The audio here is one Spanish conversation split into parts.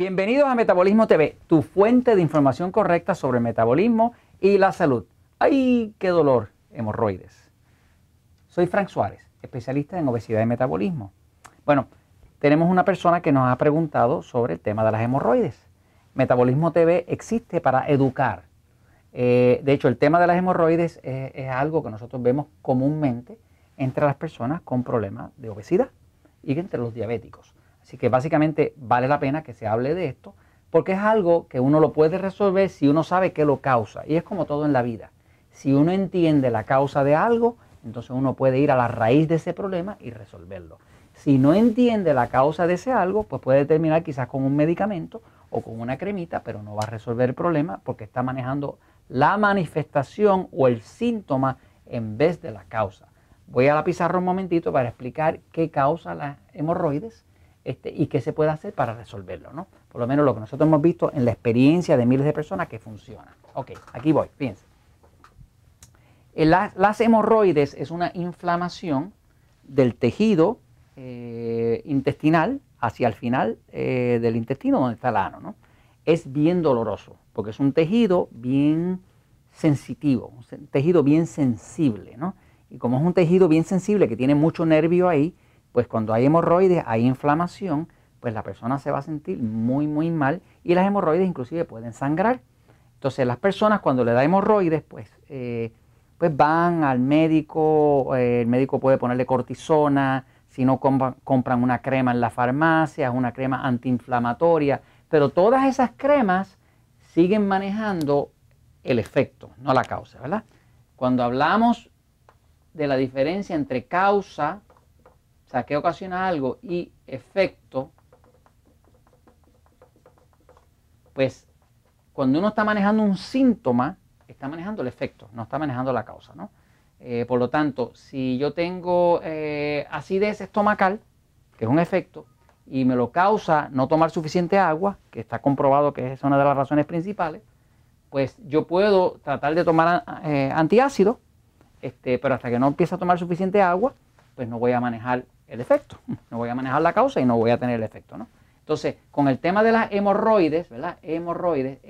Bienvenidos a Metabolismo TV, tu fuente de información correcta sobre el metabolismo y la salud. ¡Ay, qué dolor! Hemorroides. Soy Frank Suárez, especialista en obesidad y metabolismo. Bueno, tenemos una persona que nos ha preguntado sobre el tema de las hemorroides. Metabolismo TV existe para educar. Eh, de hecho, el tema de las hemorroides es, es algo que nosotros vemos comúnmente entre las personas con problemas de obesidad y entre los diabéticos. Así que básicamente vale la pena que se hable de esto porque es algo que uno lo puede resolver si uno sabe qué lo causa. Y es como todo en la vida. Si uno entiende la causa de algo, entonces uno puede ir a la raíz de ese problema y resolverlo. Si no entiende la causa de ese algo, pues puede terminar quizás con un medicamento o con una cremita, pero no va a resolver el problema porque está manejando la manifestación o el síntoma en vez de la causa. Voy a la pizarra un momentito para explicar qué causa las hemorroides este, y qué se puede hacer para resolverlo, ¿no? Por lo menos lo que nosotros hemos visto en la experiencia de miles de personas que funciona. Ok, aquí voy, fíjense. Eh, las, hemorroides es una inflamación del tejido eh, intestinal hacia el final eh, del intestino donde está el ano, ¿no? Es bien doloroso porque es un tejido bien sensitivo, un tejido bien sensible, ¿no? Y como es un tejido bien sensible que tiene mucho nervio ahí, pues cuando hay hemorroides, hay inflamación, pues la persona se va a sentir muy, muy mal y las hemorroides inclusive pueden sangrar. Entonces las personas cuando le da hemorroides, pues, eh, pues van al médico, eh, el médico puede ponerle cortisona, si no compran una crema en la farmacia, una crema antiinflamatoria, pero todas esas cremas siguen manejando el efecto, no la causa, ¿verdad? Cuando hablamos de la diferencia entre causa o sea, que ocasiona algo y efecto, pues cuando uno está manejando un síntoma, está manejando el efecto, no está manejando la causa, ¿no? Eh, por lo tanto, si yo tengo eh, acidez estomacal, que es un efecto, y me lo causa no tomar suficiente agua, que está comprobado que es una de las razones principales, pues yo puedo tratar de tomar eh, antiácido, este, pero hasta que no empiece a tomar suficiente agua, pues no voy a manejar el efecto. No voy a manejar la causa y no voy a tener el efecto, ¿no? Entonces, con el tema de las hemorroides, ¿verdad? Hemorroides,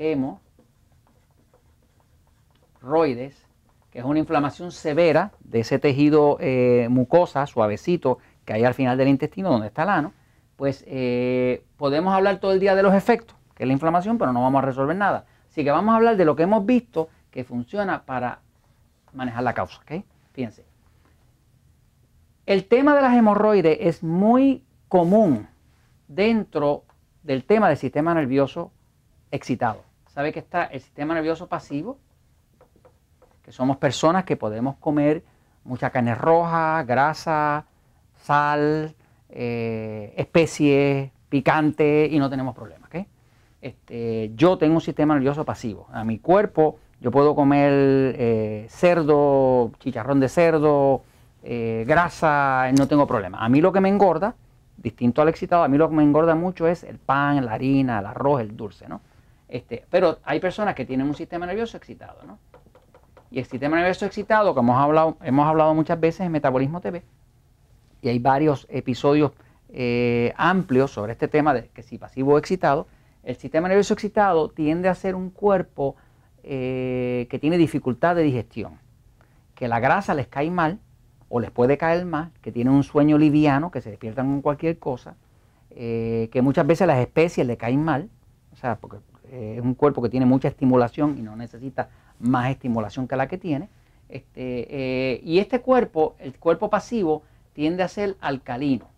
hemorroides, que es una inflamación severa de ese tejido eh, mucosa, suavecito, que hay al final del intestino, donde está el ano, pues eh, podemos hablar todo el día de los efectos, que es la inflamación, pero no vamos a resolver nada. Así que vamos a hablar de lo que hemos visto que funciona para manejar la causa. Fíjense. El tema de las hemorroides es muy común dentro del tema del sistema nervioso excitado. ¿Sabe que está el sistema nervioso pasivo? Que somos personas que podemos comer mucha carne roja, grasa, sal, eh, especies, picante y no tenemos problemas. Este, yo tengo un sistema nervioso pasivo. A mi cuerpo yo puedo comer eh, cerdo, chicharrón de cerdo, eh, grasa, no tengo problema. A mí lo que me engorda, distinto al excitado, a mí lo que me engorda mucho es el pan, la harina, el arroz, el dulce, ¿no? Este, pero hay personas que tienen un sistema nervioso excitado, ¿no? Y el sistema nervioso excitado, como hemos hablado, hemos hablado muchas veces en Metabolismo TV, y hay varios episodios eh, amplios sobre este tema de que si pasivo o excitado, el sistema nervioso excitado tiende a ser un cuerpo eh, que tiene dificultad de digestión, que la grasa les cae mal, o les puede caer más, que tienen un sueño liviano, que se despiertan con cualquier cosa, eh, que muchas veces las especies le caen mal, o sea, porque eh, es un cuerpo que tiene mucha estimulación y no necesita más estimulación que la que tiene. Este, eh, y este cuerpo, el cuerpo pasivo, tiende a ser alcalino.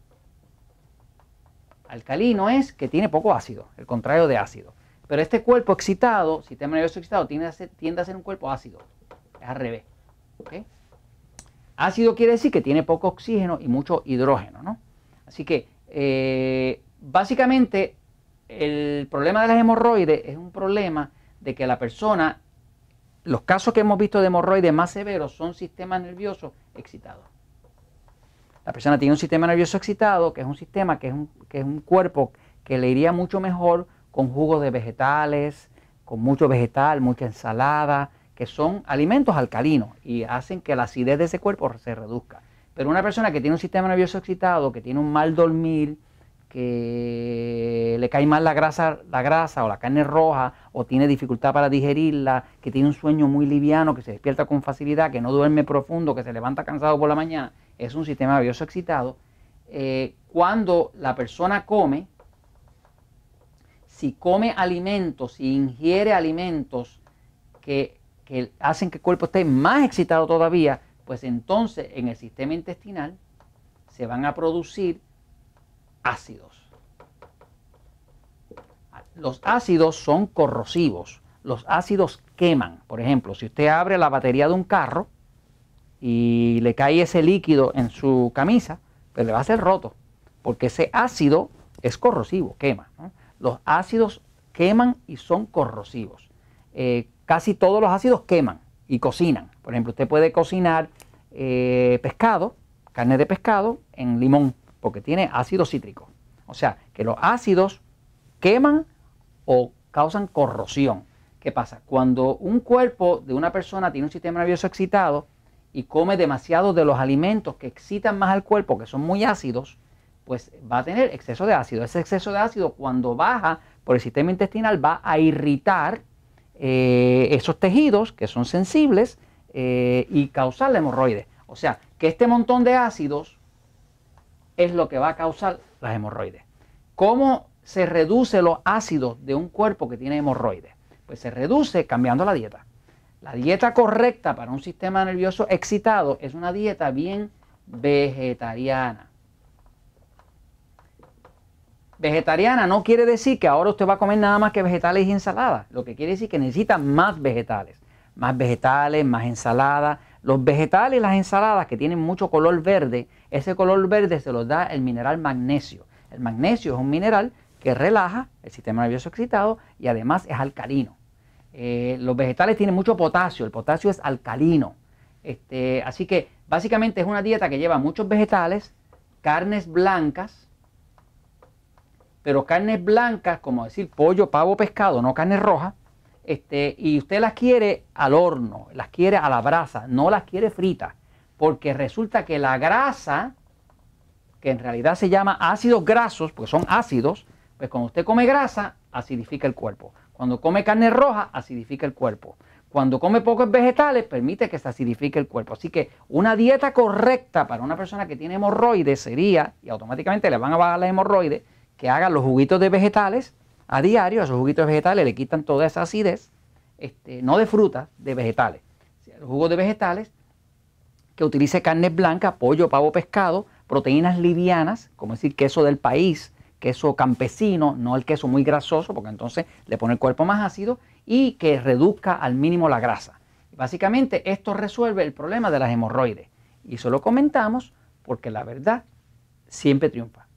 Alcalino es que tiene poco ácido, el contrario de ácido. Pero este cuerpo excitado, sistema nervioso excitado, tiende a ser, tiende a ser un cuerpo ácido. Es al revés. ¿okay? Ácido quiere decir que tiene poco oxígeno y mucho hidrógeno, ¿no? Así que eh, básicamente el problema de las hemorroides es un problema de que la persona, los casos que hemos visto de hemorroides más severos son sistemas nerviosos excitados. La persona tiene un sistema nervioso excitado, que es un sistema, que es un, que es un cuerpo que le iría mucho mejor con jugos de vegetales, con mucho vegetal, mucha ensalada, que son alimentos alcalinos y hacen que la acidez de ese cuerpo se reduzca. Pero una persona que tiene un sistema nervioso excitado, que tiene un mal dormir, que le cae mal la grasa, la grasa o la carne roja, o tiene dificultad para digerirla, que tiene un sueño muy liviano, que se despierta con facilidad, que no duerme profundo, que se levanta cansado por la mañana, es un sistema nervioso excitado. Eh, cuando la persona come, si come alimentos, si ingiere alimentos que, que hacen que el cuerpo esté más excitado todavía, pues entonces en el sistema intestinal se van a producir ácidos. Los ácidos son corrosivos. Los ácidos queman. Por ejemplo, si usted abre la batería de un carro y le cae ese líquido en su camisa, pues le va a ser roto. Porque ese ácido es corrosivo, quema. Los ácidos queman y son corrosivos. Eh, casi todos los ácidos queman y cocinan. Por ejemplo, usted puede cocinar eh, pescado, carne de pescado, en limón, porque tiene ácido cítrico. O sea, que los ácidos queman o causan corrosión. ¿Qué pasa? Cuando un cuerpo de una persona tiene un sistema nervioso excitado y come demasiado de los alimentos que excitan más al cuerpo, que son muy ácidos, pues va a tener exceso de ácido. Ese exceso de ácido cuando baja por el sistema intestinal va a irritar eh, esos tejidos que son sensibles eh, y causar la hemorroides. O sea, que este montón de ácidos es lo que va a causar las hemorroides. ¿Cómo se reduce los ácidos de un cuerpo que tiene hemorroides? Pues se reduce cambiando la dieta. La dieta correcta para un sistema nervioso excitado es una dieta bien vegetariana. Vegetariana no quiere decir que ahora usted va a comer nada más que vegetales y ensaladas. Lo que quiere decir que necesita más vegetales. Más vegetales, más ensaladas. Los vegetales y las ensaladas que tienen mucho color verde, ese color verde se los da el mineral magnesio. El magnesio es un mineral que relaja el sistema nervioso excitado y además es alcalino. Eh, los vegetales tienen mucho potasio, el potasio es alcalino. Este, así que básicamente es una dieta que lleva muchos vegetales, carnes blancas, pero carnes blancas, como decir pollo, pavo, pescado, no carne roja, este, y usted las quiere al horno, las quiere a la brasa, no las quiere fritas, porque resulta que la grasa, que en realidad se llama ácidos grasos, porque son ácidos, pues cuando usted come grasa, acidifica el cuerpo. Cuando come carne roja, acidifica el cuerpo. Cuando come pocos vegetales, permite que se acidifique el cuerpo. Así que una dieta correcta para una persona que tiene hemorroides sería, y automáticamente le van a bajar las hemorroides, que haga los juguitos de vegetales a diario. A esos juguitos de vegetales le quitan toda esa acidez, este, no de frutas, de vegetales. Los jugos de vegetales, que utilice carne blanca, pollo, pavo, pescado, proteínas livianas, como decir queso del país, queso campesino, no el queso muy grasoso, porque entonces le pone el cuerpo más ácido, y que reduzca al mínimo la grasa. Básicamente esto resuelve el problema de las hemorroides. Y eso lo comentamos porque la verdad siempre triunfa.